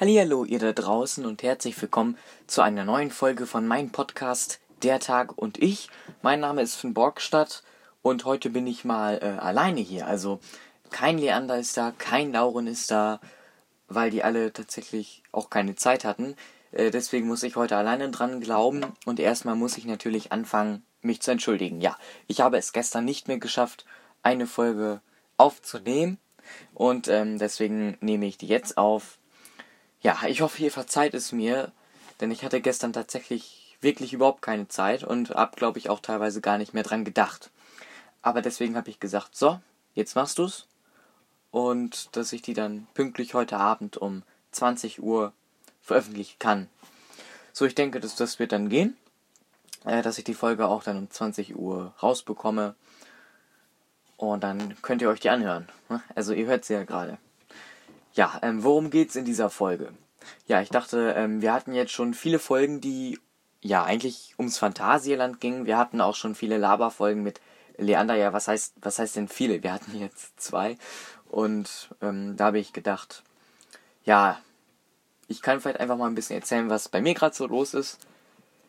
Hallihallo, ihr da draußen und herzlich willkommen zu einer neuen Folge von meinem Podcast Der Tag und ich. Mein Name ist Finn Borgstadt und heute bin ich mal äh, alleine hier. Also kein Leander ist da, kein Lauren ist da, weil die alle tatsächlich auch keine Zeit hatten. Äh, deswegen muss ich heute alleine dran glauben und erstmal muss ich natürlich anfangen, mich zu entschuldigen. Ja, ich habe es gestern nicht mehr geschafft, eine Folge aufzunehmen und ähm, deswegen nehme ich die jetzt auf ja, ich hoffe, ihr verzeiht es mir, denn ich hatte gestern tatsächlich wirklich überhaupt keine Zeit und hab, glaube ich, auch teilweise gar nicht mehr dran gedacht. Aber deswegen habe ich gesagt, so, jetzt machst du's. Und dass ich die dann pünktlich heute Abend um 20 Uhr veröffentlichen kann. So, ich denke, dass das wird dann gehen. Äh, dass ich die Folge auch dann um 20 Uhr rausbekomme. Und dann könnt ihr euch die anhören. Also ihr hört sie ja gerade. Ja, ähm, worum geht's in dieser Folge? Ja, ich dachte, ähm, wir hatten jetzt schon viele Folgen, die ja eigentlich ums Phantasialand gingen. Wir hatten auch schon viele Laberfolgen mit Leander. Ja, was heißt, was heißt denn viele? Wir hatten jetzt zwei. Und ähm, da habe ich gedacht, ja, ich kann vielleicht einfach mal ein bisschen erzählen, was bei mir gerade so los ist.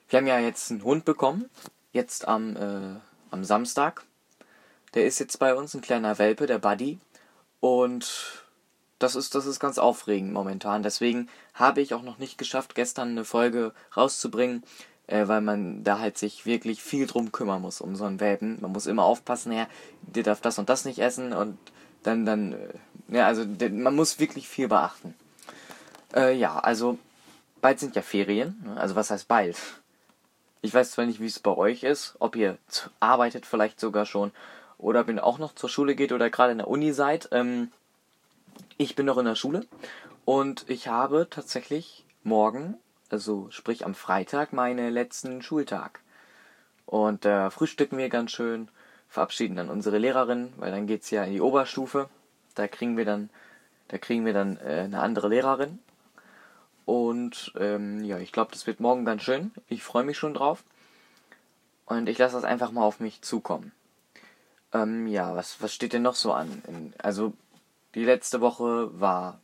Wir haben ja jetzt einen Hund bekommen, jetzt am, äh, am Samstag. Der ist jetzt bei uns ein kleiner Welpe, der Buddy. Und das ist, das ist ganz aufregend momentan. Deswegen habe ich auch noch nicht geschafft, gestern eine Folge rauszubringen, äh, weil man da halt sich wirklich viel drum kümmern muss, um so einen Welpen. Man muss immer aufpassen, ja, der darf das und das nicht essen und dann, dann, äh, ja, also der, man muss wirklich viel beachten. Äh, ja, also bald sind ja Ferien. Ne? Also was heißt bald? Ich weiß zwar nicht, wie es bei euch ist, ob ihr arbeitet vielleicht sogar schon oder ihr auch noch zur Schule geht oder gerade in der Uni seid. Ähm, ich bin noch in der Schule und ich habe tatsächlich morgen, also sprich am Freitag, meinen letzten Schultag. Und da äh, frühstücken wir ganz schön, verabschieden dann unsere Lehrerin, weil dann geht's ja in die Oberstufe. Da kriegen wir dann, da kriegen wir dann äh, eine andere Lehrerin. Und ähm, ja, ich glaube, das wird morgen ganz schön. Ich freue mich schon drauf. Und ich lasse das einfach mal auf mich zukommen. Ähm, ja, was, was steht denn noch so an? In, also die letzte Woche war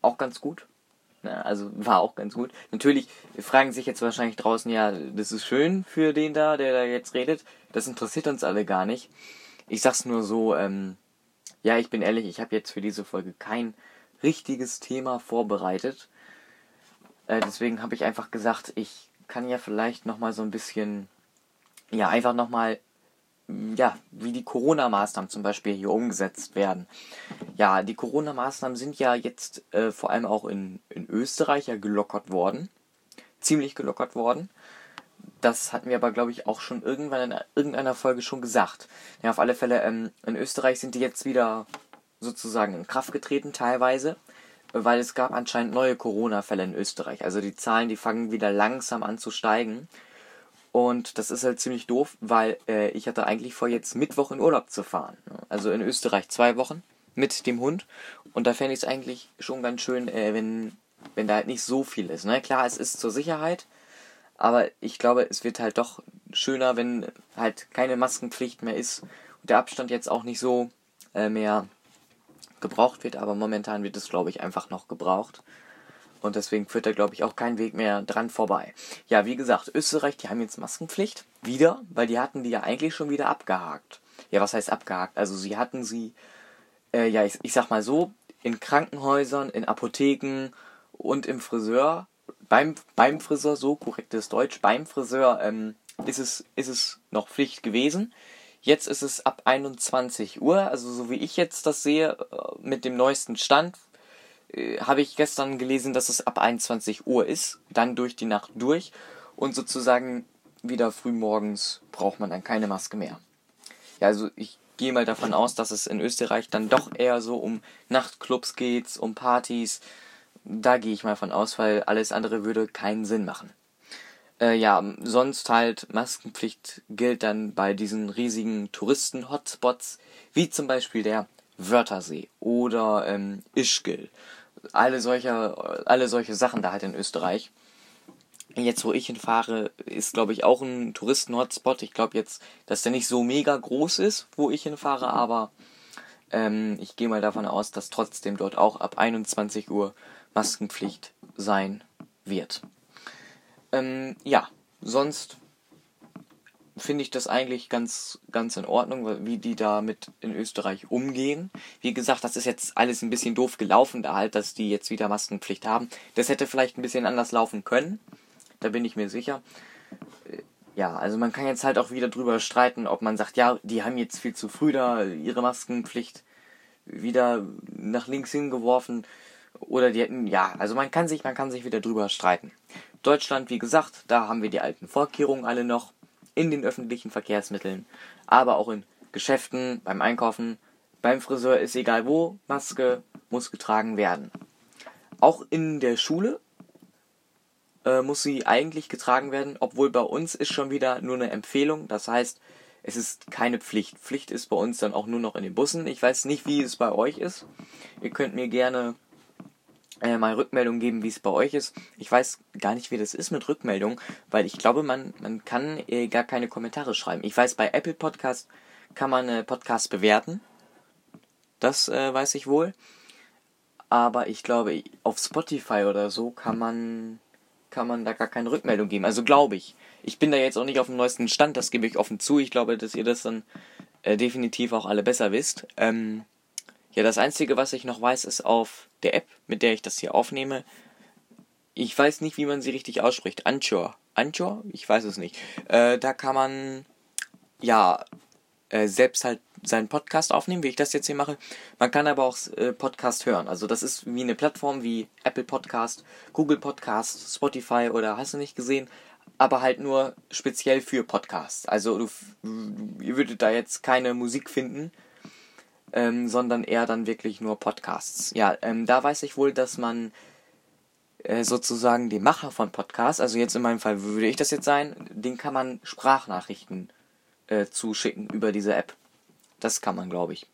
auch ganz gut. Ne? Also war auch ganz gut. Natürlich fragen sich jetzt wahrscheinlich draußen, ja, das ist schön für den da, der da jetzt redet. Das interessiert uns alle gar nicht. Ich sag's nur so, ähm, ja, ich bin ehrlich, ich habe jetzt für diese Folge kein richtiges Thema vorbereitet. Äh, deswegen habe ich einfach gesagt, ich kann ja vielleicht nochmal so ein bisschen, ja, einfach nochmal ja, wie die Corona-Maßnahmen zum Beispiel hier umgesetzt werden. Ja, die Corona-Maßnahmen sind ja jetzt äh, vor allem auch in, in Österreich ja gelockert worden. Ziemlich gelockert worden. Das hatten wir aber, glaube ich, auch schon irgendwann in irgendeiner Folge schon gesagt. Ja, auf alle Fälle, ähm, in Österreich sind die jetzt wieder sozusagen in Kraft getreten, teilweise, weil es gab anscheinend neue Corona-Fälle in Österreich. Also die Zahlen, die fangen wieder langsam an zu steigen. Und das ist halt ziemlich doof, weil äh, ich hatte eigentlich vor, jetzt Mittwoch in Urlaub zu fahren. Ne? Also in Österreich zwei Wochen mit dem Hund. Und da fände ich es eigentlich schon ganz schön, äh, wenn, wenn da halt nicht so viel ist. Ne? Klar, es ist zur Sicherheit, aber ich glaube, es wird halt doch schöner, wenn halt keine Maskenpflicht mehr ist und der Abstand jetzt auch nicht so äh, mehr gebraucht wird. Aber momentan wird es, glaube ich, einfach noch gebraucht. Und deswegen führt da, glaube ich, auch kein Weg mehr dran vorbei. Ja, wie gesagt, Österreich, die haben jetzt Maskenpflicht. Wieder, weil die hatten die ja eigentlich schon wieder abgehakt. Ja, was heißt abgehakt? Also sie hatten sie, äh, ja, ich, ich sag mal so, in Krankenhäusern, in Apotheken und im Friseur, beim, beim Friseur, so korrektes Deutsch, beim Friseur ähm, ist, es, ist es noch Pflicht gewesen. Jetzt ist es ab 21 Uhr, also so wie ich jetzt das sehe, äh, mit dem neuesten Stand äh, habe ich gestern gelesen, dass es ab 21 Uhr ist, dann durch die Nacht durch und sozusagen wieder frühmorgens braucht man dann keine Maske mehr. Ja, also ich gehe mal davon aus, dass es in Österreich dann doch eher so um Nachtclubs geht, um Partys. Da gehe ich mal von aus, weil alles andere würde keinen Sinn machen. Äh, ja, sonst halt Maskenpflicht gilt dann bei diesen riesigen Touristen-Hotspots, wie zum Beispiel der Wörthersee oder ähm, Ischgl alle solche, alle solche Sachen da halt in Österreich. Jetzt, wo ich hinfahre, ist, glaube ich, auch ein Touristen-Hotspot. Ich glaube jetzt, dass der nicht so mega groß ist, wo ich hinfahre, aber Ähm, ich gehe mal davon aus, dass trotzdem dort auch ab 21 Uhr Maskenpflicht sein wird. Ähm, ja, sonst finde ich das eigentlich ganz, ganz in Ordnung, wie die damit in Österreich umgehen. Wie gesagt, das ist jetzt alles ein bisschen doof gelaufen, da halt, dass die jetzt wieder Maskenpflicht haben. Das hätte vielleicht ein bisschen anders laufen können. Da bin ich mir sicher. Äh, ja, also man kann jetzt halt auch wieder drüber streiten, ob man sagt, ja, die haben jetzt viel zu früh da ihre Maskenpflicht wieder nach links hingeworfen oder die hätten, ja, also man kann sich, man kann sich wieder drüber streiten. Deutschland, wie gesagt, da haben wir die alten Vorkehrungen alle noch in den öffentlichen Verkehrsmitteln, aber auch in Geschäften, beim Einkaufen, beim Friseur ist egal wo, Maske muss getragen werden. Auch in der Schule äh, muss sie eigentlich getragen werden, obwohl bei uns ist schon wieder nur eine Empfehlung, das heißt, es ist keine Pflicht. Pflicht ist bei uns dann auch nur noch in den Bussen. Ich weiß nicht, wie es bei euch ist. Ihr könnt mir gerne äh, mal Rückmeldung geben, wie es bei euch ist. Ich weiß gar nicht, wie das ist mit Rückmeldung, weil ich glaube, man, man kann äh, gar keine Kommentare schreiben. Ich weiß, bei Apple Podcast kann man äh, Podcasts bewerten. Das äh, weiß ich wohl. Aber ich glaube, auf Spotify oder so kann man, kann man da gar keine Rückmeldung geben. Also glaube ich. Ich bin da jetzt auch nicht auf dem neuesten Stand, das gebe ich offen zu. Ich glaube, dass ihr das dann äh, definitiv auch alle besser wisst. Ähm, ja, das Einzige, was ich noch weiß, ist auf der App, mit der ich das hier aufnehme. Ich weiß nicht, wie man sie richtig ausspricht. Anchor. Anchor? Ich weiß es nicht. Äh, da kann man ja äh, selbst halt seinen Podcast aufnehmen, wie ich das jetzt hier mache. Man kann aber auch äh, Podcast hören. Also das ist wie eine Plattform wie Apple Podcast, Google Podcast, Spotify oder hast du nicht gesehen, aber halt nur speziell für Podcasts. Also du, ihr würdet da jetzt keine Musik finden, ähm, sondern eher dann wirklich nur Podcasts. Ja, ähm, da weiß ich wohl, dass man äh, sozusagen den Macher von Podcasts, also jetzt in meinem Fall würde ich das jetzt sein, den kann man Sprachnachrichten äh, zuschicken über diese App. Das kann man, glaube ich.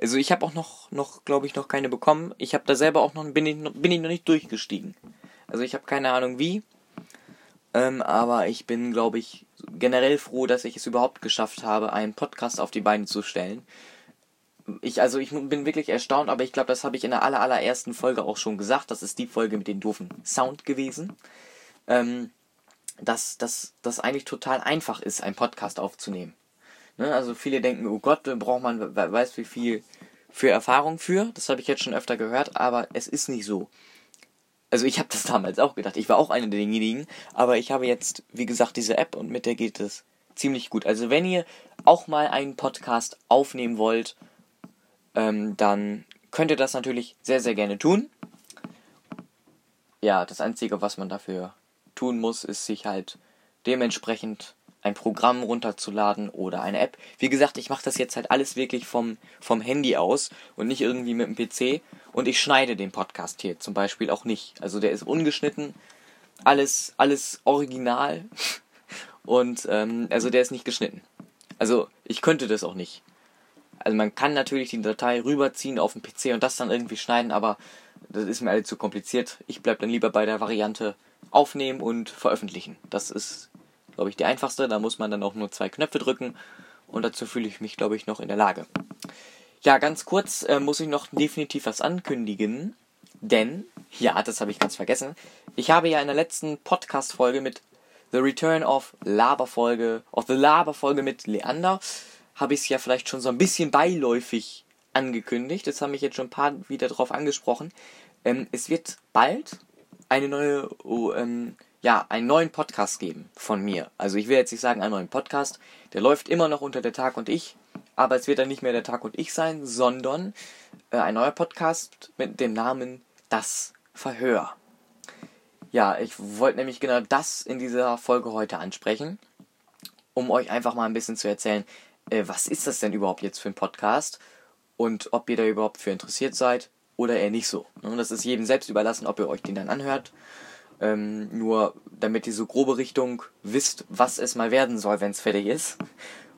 Also ich habe auch noch, noch glaube ich, noch keine bekommen. Ich habe da selber auch noch, bin ich, noch, bin ich noch nicht durchgestiegen. Also ich habe keine Ahnung wie. Ähm, aber ich bin, glaube ich, generell froh, dass ich es überhaupt geschafft habe, einen Podcast auf die Beine zu stellen ich, also ich bin wirklich erstaunt, aber ich glaube, das habe ich in der aller, allerersten Folge auch schon gesagt. Das ist die Folge mit dem doofen Sound gewesen. Ähm, dass das eigentlich total einfach ist, einen Podcast aufzunehmen. Ne? Also viele denken, oh Gott, da braucht man, weiß wie viel für Erfahrung für. Das habe ich jetzt schon öfter gehört, aber es ist nicht so. Also ich habe das damals auch gedacht. Ich war auch einer derjenigen, aber ich habe jetzt, wie gesagt, diese App und mit der geht es ziemlich gut. Also wenn ihr auch mal einen Podcast aufnehmen wollt, ähm, dann könnt ihr das natürlich sehr, sehr gerne tun. Ja, das Einzige, was man dafür tun muss, ist sich halt dementsprechend ein Programm runterzuladen oder eine App. Wie gesagt, ich mache das jetzt halt alles wirklich vom, vom Handy aus und nicht irgendwie mit dem PC. Und ich schneide den Podcast hier zum Beispiel auch nicht. Also der ist ungeschnitten, alles, alles original. Und ähm, also der ist nicht geschnitten. Also ich könnte das auch nicht. Also man kann natürlich die Datei rüberziehen auf den PC und das dann irgendwie schneiden, aber das ist mir alle zu kompliziert. Ich bleibe dann lieber bei der Variante aufnehmen und veröffentlichen. Das ist, glaube ich, die einfachste. Da muss man dann auch nur zwei Knöpfe drücken und dazu fühle ich mich, glaube ich, noch in der Lage. Ja, ganz kurz äh, muss ich noch definitiv was ankündigen, denn, ja, das habe ich ganz vergessen. Ich habe ja in der letzten Podcast-Folge mit The Return of Laberfolge, of the Laberfolge mit Leander, habe ich es ja vielleicht schon so ein bisschen beiläufig angekündigt. Das haben mich jetzt schon ein paar wieder drauf angesprochen. Ähm, es wird bald eine neue, oh, ähm, ja, einen neuen Podcast geben von mir. Also ich will jetzt nicht sagen einen neuen Podcast. Der läuft immer noch unter der Tag und ich. Aber es wird dann nicht mehr der Tag und ich sein, sondern äh, ein neuer Podcast mit dem Namen Das Verhör. Ja, ich wollte nämlich genau das in dieser Folge heute ansprechen, um euch einfach mal ein bisschen zu erzählen, äh, was ist das denn überhaupt jetzt für ein Podcast und ob ihr da überhaupt für interessiert seid oder eher nicht so. Und ne, das ist jedem selbst überlassen, ob ihr euch den dann anhört. Ähm, nur damit ihr so grobe Richtung wisst, was es mal werden soll, wenn es fertig ist.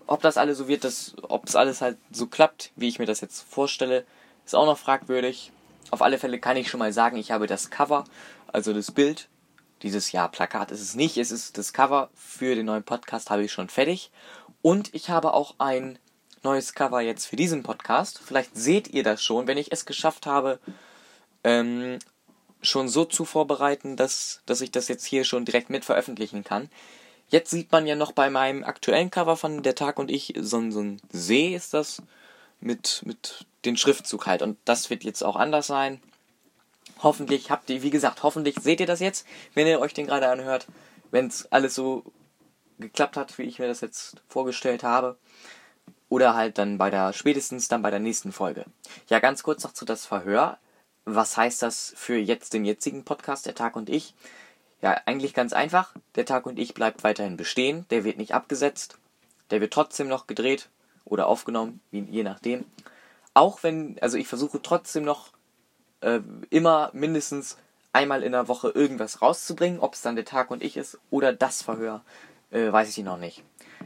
Ob das alles so wird, ob es alles halt so klappt, wie ich mir das jetzt vorstelle, ist auch noch fragwürdig. Auf alle Fälle kann ich schon mal sagen, ich habe das Cover, also das Bild, dieses Jahr Plakat ist es nicht, es ist das Cover für den neuen Podcast habe ich schon fertig und ich habe auch ein neues Cover jetzt für diesen Podcast. Vielleicht seht ihr das schon, wenn ich es geschafft habe, ähm, schon so zu vorbereiten, dass, dass ich das jetzt hier schon direkt mit veröffentlichen kann. Jetzt sieht man ja noch bei meinem aktuellen Cover von Der Tag und ich, so, so ein See ist das, mit, mit den Schriftzug halt. Und das wird jetzt auch anders sein. Hoffentlich habt ihr, wie gesagt, hoffentlich seht ihr das jetzt, wenn ihr euch den gerade anhört, wenn es alles so geklappt hat, wie ich mir das jetzt vorgestellt habe. Oder halt dann bei der, spätestens dann bei der nächsten Folge. Ja, ganz kurz noch zu das Verhör. Was heißt das für jetzt den jetzigen Podcast, der Tag und ich? Ja, eigentlich ganz einfach. Der Tag und ich bleibt weiterhin bestehen. Der wird nicht abgesetzt. Der wird trotzdem noch gedreht oder aufgenommen, je nachdem. Auch wenn, also ich versuche trotzdem noch äh, immer mindestens einmal in der Woche irgendwas rauszubringen. Ob es dann der Tag und ich ist oder das Verhör, äh, weiß ich noch nicht.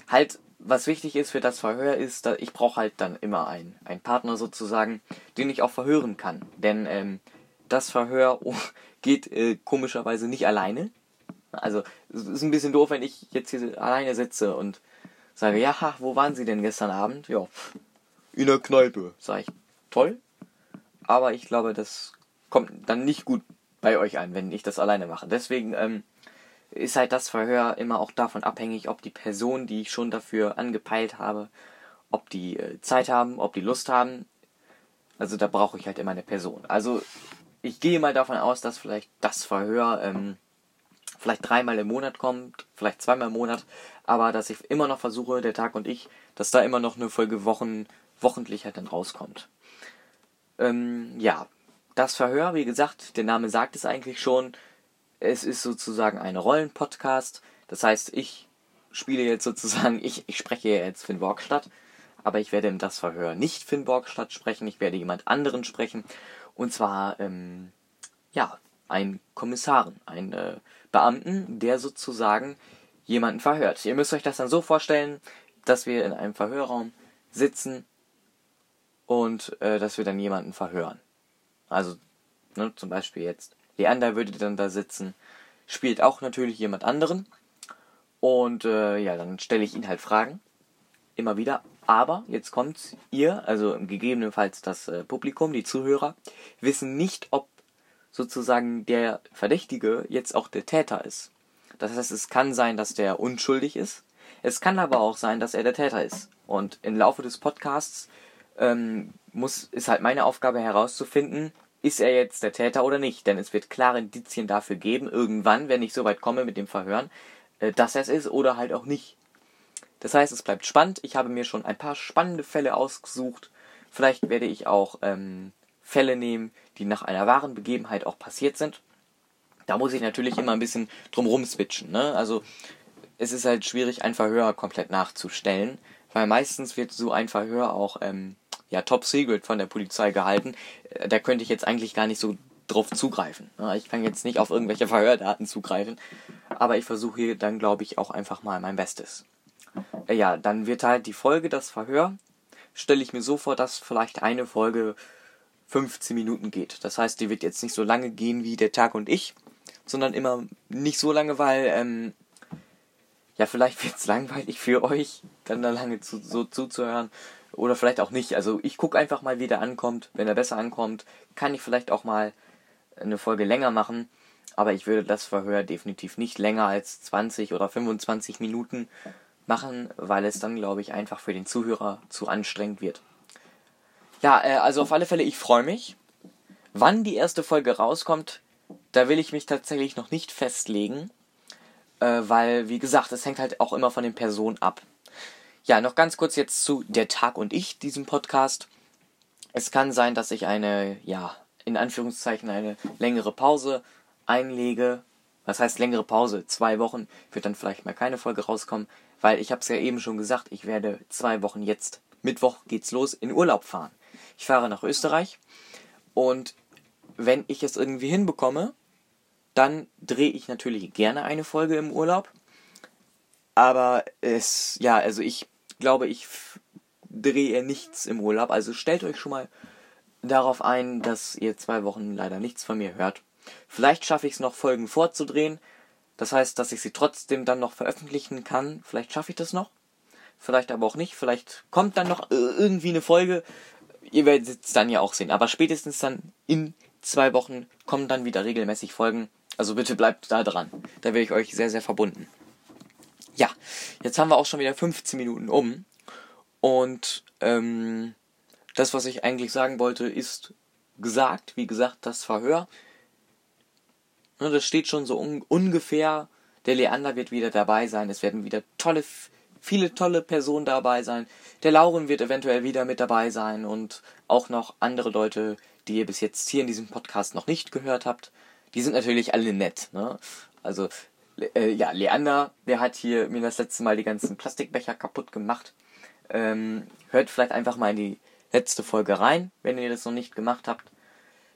Halt, was wichtig ist für das Verhör ist, dass ich brauche halt dann immer einen, einen Partner sozusagen, den ich auch verhören kann. Denn ähm, das Verhör oh, geht äh, komischerweise nicht alleine. Also es ist ein bisschen doof, wenn ich jetzt hier alleine sitze und sage, ja, wo waren Sie denn gestern Abend? Ja, in der Kneipe. Sag ich, toll. Aber ich glaube, das kommt dann nicht gut bei euch an, wenn ich das alleine mache. Deswegen ähm, ist halt das Verhör immer auch davon abhängig, ob die Person, die ich schon dafür angepeilt habe, ob die äh, Zeit haben, ob die Lust haben. Also da brauche ich halt immer eine Person. Also ich gehe mal davon aus, dass vielleicht das Verhör ähm, vielleicht dreimal im Monat kommt, vielleicht zweimal im Monat, aber dass ich immer noch versuche, der Tag und ich, dass da immer noch eine Folge Wochen, wochentlich halt dann rauskommt. Ähm, ja, das Verhör, wie gesagt, der Name sagt es eigentlich schon, es ist sozusagen ein Rollenpodcast. Das heißt, ich spiele jetzt sozusagen, ich, ich spreche jetzt Finn Borgstadt, aber ich werde in das Verhör nicht Finn Borgstadt sprechen, ich werde jemand anderen sprechen. Und zwar, ähm, ja, ein Kommissaren, ein äh, Beamten, der sozusagen jemanden verhört. Ihr müsst euch das dann so vorstellen, dass wir in einem Verhörraum sitzen und äh, dass wir dann jemanden verhören. Also, ne, zum Beispiel jetzt Leander würde dann da sitzen, spielt auch natürlich jemand anderen. Und äh, ja, dann stelle ich ihn halt Fragen. Immer wieder. Aber jetzt kommt ihr, also gegebenenfalls das äh, Publikum, die Zuhörer, wissen nicht, ob sozusagen der Verdächtige jetzt auch der Täter ist. Das heißt, es kann sein, dass der unschuldig ist. Es kann aber auch sein, dass er der Täter ist. Und im Laufe des Podcasts ähm, muss, ist halt meine Aufgabe herauszufinden, ist er jetzt der Täter oder nicht? Denn es wird klare Indizien dafür geben, irgendwann, wenn ich so weit komme mit dem Verhören, äh, dass er es ist oder halt auch nicht. Das heißt, es bleibt spannend. Ich habe mir schon ein paar spannende Fälle ausgesucht. Vielleicht werde ich auch ähm, Fälle nehmen, die nach einer wahren Begebenheit auch passiert sind. Da muss ich natürlich immer ein bisschen drumrum switchen. Ne? Also es ist halt schwierig, ein Verhör komplett nachzustellen, weil meistens wird so ein Verhör auch ähm, ja, Top Secret von der Polizei gehalten. Äh, da könnte ich jetzt eigentlich gar nicht so drauf zugreifen. Ich kann jetzt nicht auf irgendwelche Verhördaten zugreifen, aber ich versuche hier dann, glaube ich, auch einfach mal mein Bestes. Äh, ja, dann wird halt die Folge, das Verhör, stelle ich mir so vor, dass vielleicht eine Folge 15 Minuten geht. Das heißt, die wird jetzt nicht so lange gehen wie der Tag und ich, sondern immer nicht so lange, weil, ähm, ja, vielleicht wird es langweilig für euch, dann da lange zu, so zuzuhören. Oder vielleicht auch nicht. Also ich gucke einfach mal, wie der ankommt. Wenn er besser ankommt, kann ich vielleicht auch mal eine Folge länger machen. Aber ich würde das Verhör definitiv nicht länger als 20 oder 25 Minuten machen, weil es dann, glaube ich, einfach für den Zuhörer zu anstrengend wird. Ja, äh, also auf alle Fälle, ich freue mich. Wann die erste Folge rauskommt, da will ich mich tatsächlich noch nicht festlegen, äh, weil, wie gesagt, es hängt halt auch immer von den Personen ab. Ja, noch ganz kurz jetzt zu Der Tag und ich, diesem Podcast. Es kann sein, dass ich eine, ja, in Anführungszeichen eine längere Pause einlege. Was heißt längere Pause? Zwei Wochen wird dann vielleicht mal keine Folge rauskommen, weil ich habe es ja eben schon gesagt, ich werde zwei Wochen jetzt, Mittwoch geht's los, in Urlaub fahren. Ich fahre nach Österreich und wenn ich es irgendwie hinbekomme, dann drehe ich natürlich gerne eine Folge im Urlaub. Aber es, ja, also ich glaube, ich drehe nichts im Urlaub. Also stellt euch schon mal darauf ein, dass ihr zwei Wochen leider nichts von mir hört. Vielleicht schaffe ich es noch, Folgen vorzudrehen. Das heißt, dass ich sie trotzdem dann noch veröffentlichen kann. Vielleicht schaffe ich das noch. vielleicht aber auch nicht. Vielleicht kommt dann noch irgendwie eine Folge. Ihr werdet es dann ja auch sehen. Aber spätestens dann in zwei Wochen kommen dann wieder regelmäßig Folgen. Also bitte bleibt da dran. Da wäre ich euch sehr, sehr verbunden. Ja, jetzt haben wir auch schon wieder 15 Minuten um. Und ähm, das, was ich eigentlich sagen wollte, ist gesagt. Wie gesagt, das Verhör. Ne, das steht schon so un ungefähr. Der Leander wird wieder dabei sein. Es werden wieder tolle, viele tolle Personen dabei sein. Der Lauren wird eventuell wieder mit dabei sein und auch noch andere Leute, die ihr bis jetzt hier in diesem Podcast noch nicht gehört habt. Die sind natürlich alle nett. Ne? Also äh, ja, Leander, der hat hier mir das letzte Mal die ganzen Plastikbecher kaputt gemacht. Ähm, hört vielleicht einfach mal in die letzte Folge rein, wenn ihr das noch nicht gemacht habt.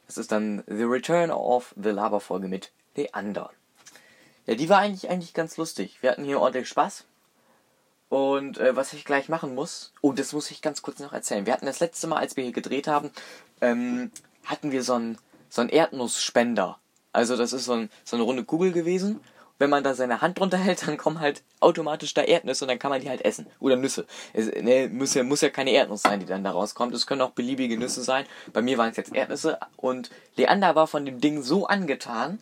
Das ist dann The Return of the Lava Folge mit Leander. Ja, die war eigentlich eigentlich ganz lustig. Wir hatten hier ordentlich Spaß. Und äh, was ich gleich machen muss, oh, das muss ich ganz kurz noch erzählen. Wir hatten das letzte Mal, als wir hier gedreht haben, ähm, hatten wir so einen so Erdnussspender. Also das ist so, ein, so eine runde Kugel gewesen wenn man da seine Hand drunter hält, dann kommen halt automatisch da Erdnüsse und dann kann man die halt essen. Oder Nüsse. Es, ne, muss, ja, muss ja keine Erdnuss sein, die dann da rauskommt. Es können auch beliebige Nüsse sein. Bei mir waren es jetzt Erdnüsse. Und Leander war von dem Ding so angetan,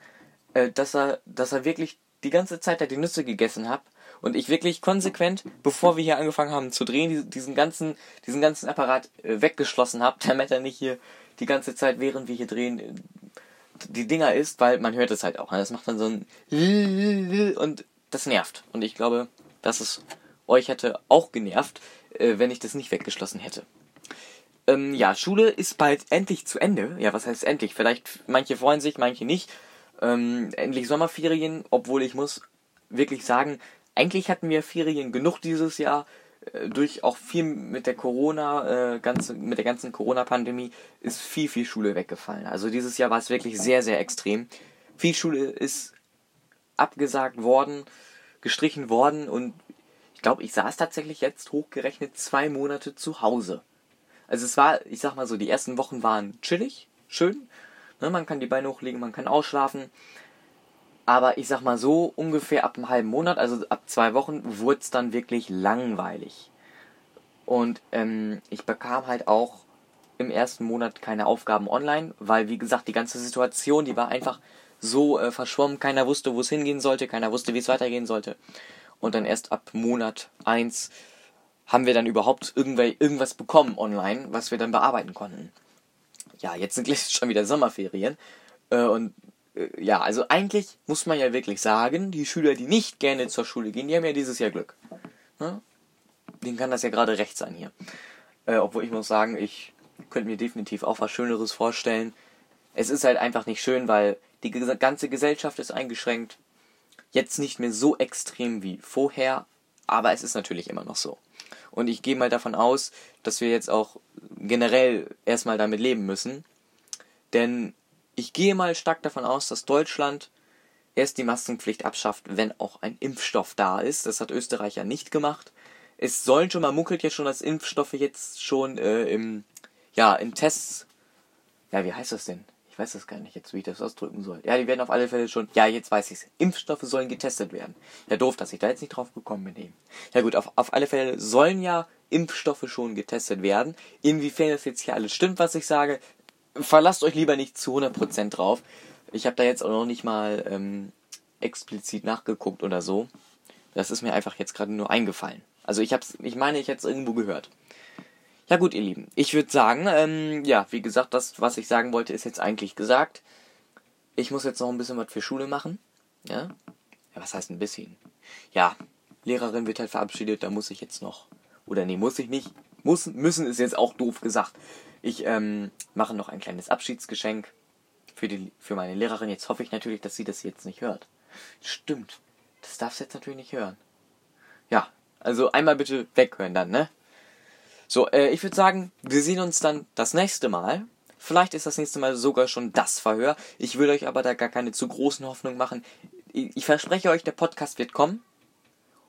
äh, dass er, dass er wirklich die ganze Zeit da die Nüsse gegessen hat. Und ich wirklich konsequent, bevor wir hier angefangen haben zu drehen, diesen ganzen, diesen ganzen Apparat äh, weggeschlossen habe, damit er nicht hier die ganze Zeit, während wir hier drehen, die Dinger ist, weil man hört es halt auch. Ne? Das macht dann so ein und das nervt. Und ich glaube, dass es euch hätte auch genervt, äh, wenn ich das nicht weggeschlossen hätte. Ähm, ja, Schule ist bald endlich zu Ende. Ja, was heißt endlich? Vielleicht manche freuen sich, manche nicht. Ähm, endlich Sommerferien, obwohl ich muss wirklich sagen, eigentlich hatten wir Ferien genug dieses Jahr. Äh, durch auch viel mit der Corona, äh, ganze, mit der ganzen Corona-Pandemie ist viel, viel Schule weggefallen. Also dieses Jahr war es wirklich sehr, sehr extrem. Viel Schule ist abgesagt worden, gestrichen worden und ich glaube, ich saß tatsächlich jetzt hochgerechnet zwei Monate zu Hause. Also es war, ich sag mal so, die ersten Wochen waren chillig, schön. Ne, man kann die Beine hochlegen, man kann ausschlafen. Aber ich sag mal so, ungefähr ab einem halben Monat, also ab zwei Wochen, wurde es dann wirklich langweilig. Und ähm, ich bekam halt auch im ersten Monat keine Aufgaben online, weil wie gesagt, die ganze Situation, die war einfach so äh, verschwommen, keiner wusste, wo es hingehen sollte, keiner wusste, wie es weitergehen sollte. Und dann erst ab Monat 1 haben wir dann überhaupt irgendwas bekommen online, was wir dann bearbeiten konnten. Ja, jetzt sind gleich schon wieder Sommerferien. Äh, und ja, also eigentlich muss man ja wirklich sagen, die Schüler, die nicht gerne zur Schule gehen, die haben ja dieses Jahr Glück. Ne? Denen kann das ja gerade recht sein hier. Äh, obwohl ich muss sagen, ich könnte mir definitiv auch was Schöneres vorstellen. Es ist halt einfach nicht schön, weil die ganze Gesellschaft ist eingeschränkt. Jetzt nicht mehr so extrem wie vorher, aber es ist natürlich immer noch so. Und ich gehe mal davon aus, dass wir jetzt auch generell erstmal damit leben müssen. Denn ich gehe mal stark davon aus, dass Deutschland erst die Maskenpflicht abschafft, wenn auch ein Impfstoff da ist. Das hat Österreich ja nicht gemacht. Es sollen schon, man munkelt ja schon, dass Impfstoffe jetzt schon äh, im, ja, in Tests, ja, wie heißt das denn? Ich weiß das gar nicht jetzt, wie ich das ausdrücken soll. Ja, die werden auf alle Fälle schon, ja, jetzt weiß ich's. Impfstoffe sollen getestet werden. Ja, doof, dass ich da jetzt nicht drauf gekommen bin eben. Ja gut, auf, auf alle Fälle sollen ja Impfstoffe schon getestet werden. Inwiefern das jetzt hier alles stimmt, was ich sage, verlasst euch lieber nicht zu 100% drauf. Ich habe da jetzt auch noch nicht mal ähm, explizit nachgeguckt oder so. Das ist mir einfach jetzt gerade nur eingefallen. Also ich hab's, ich meine, ich hätte es irgendwo gehört. Ja gut, ihr Lieben. Ich würde sagen, ähm, ja, wie gesagt, das, was ich sagen wollte, ist jetzt eigentlich gesagt. Ich muss jetzt noch ein bisschen was für Schule machen. Ja? Ja, was heißt ein bisschen? Ja, Lehrerin wird halt verabschiedet, da muss ich jetzt noch. Oder nee, muss ich nicht. Muss, müssen ist jetzt auch doof gesagt. Ich ähm, mache noch ein kleines Abschiedsgeschenk für, die, für meine Lehrerin. Jetzt hoffe ich natürlich, dass sie das jetzt nicht hört. Stimmt. Das darfst du jetzt natürlich nicht hören. Ja, also einmal bitte weghören dann, ne? So, äh, ich würde sagen, wir sehen uns dann das nächste Mal. Vielleicht ist das nächste Mal sogar schon das Verhör. Ich will euch aber da gar keine zu großen Hoffnungen machen. Ich verspreche euch, der Podcast wird kommen.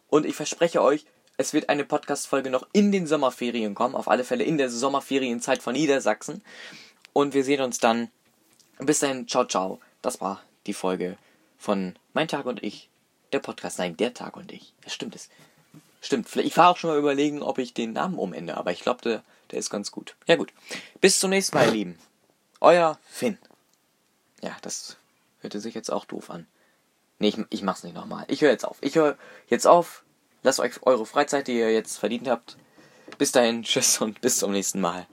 Und ich verspreche euch, es wird eine Podcast-Folge noch in den Sommerferien kommen, auf alle Fälle in der Sommerferienzeit von Niedersachsen. Und wir sehen uns dann. Bis dahin, ciao, ciao. Das war die Folge von Mein Tag und ich. Der Podcast, nein, der Tag und ich. Das stimmt es. Stimmt, ich war auch schon mal überlegen, ob ich den Namen umende, aber ich glaube, der, der ist ganz gut. Ja gut, bis zum nächsten Mal, ihr Lieben. Euer Finn. Ja, das hörte sich jetzt auch doof an. Nee, ich, ich mach's nicht nochmal. Ich höre jetzt auf. Ich höre jetzt auf. Lasst euch eure Freizeit, die ihr jetzt verdient habt. Bis dahin, tschüss und bis zum nächsten Mal.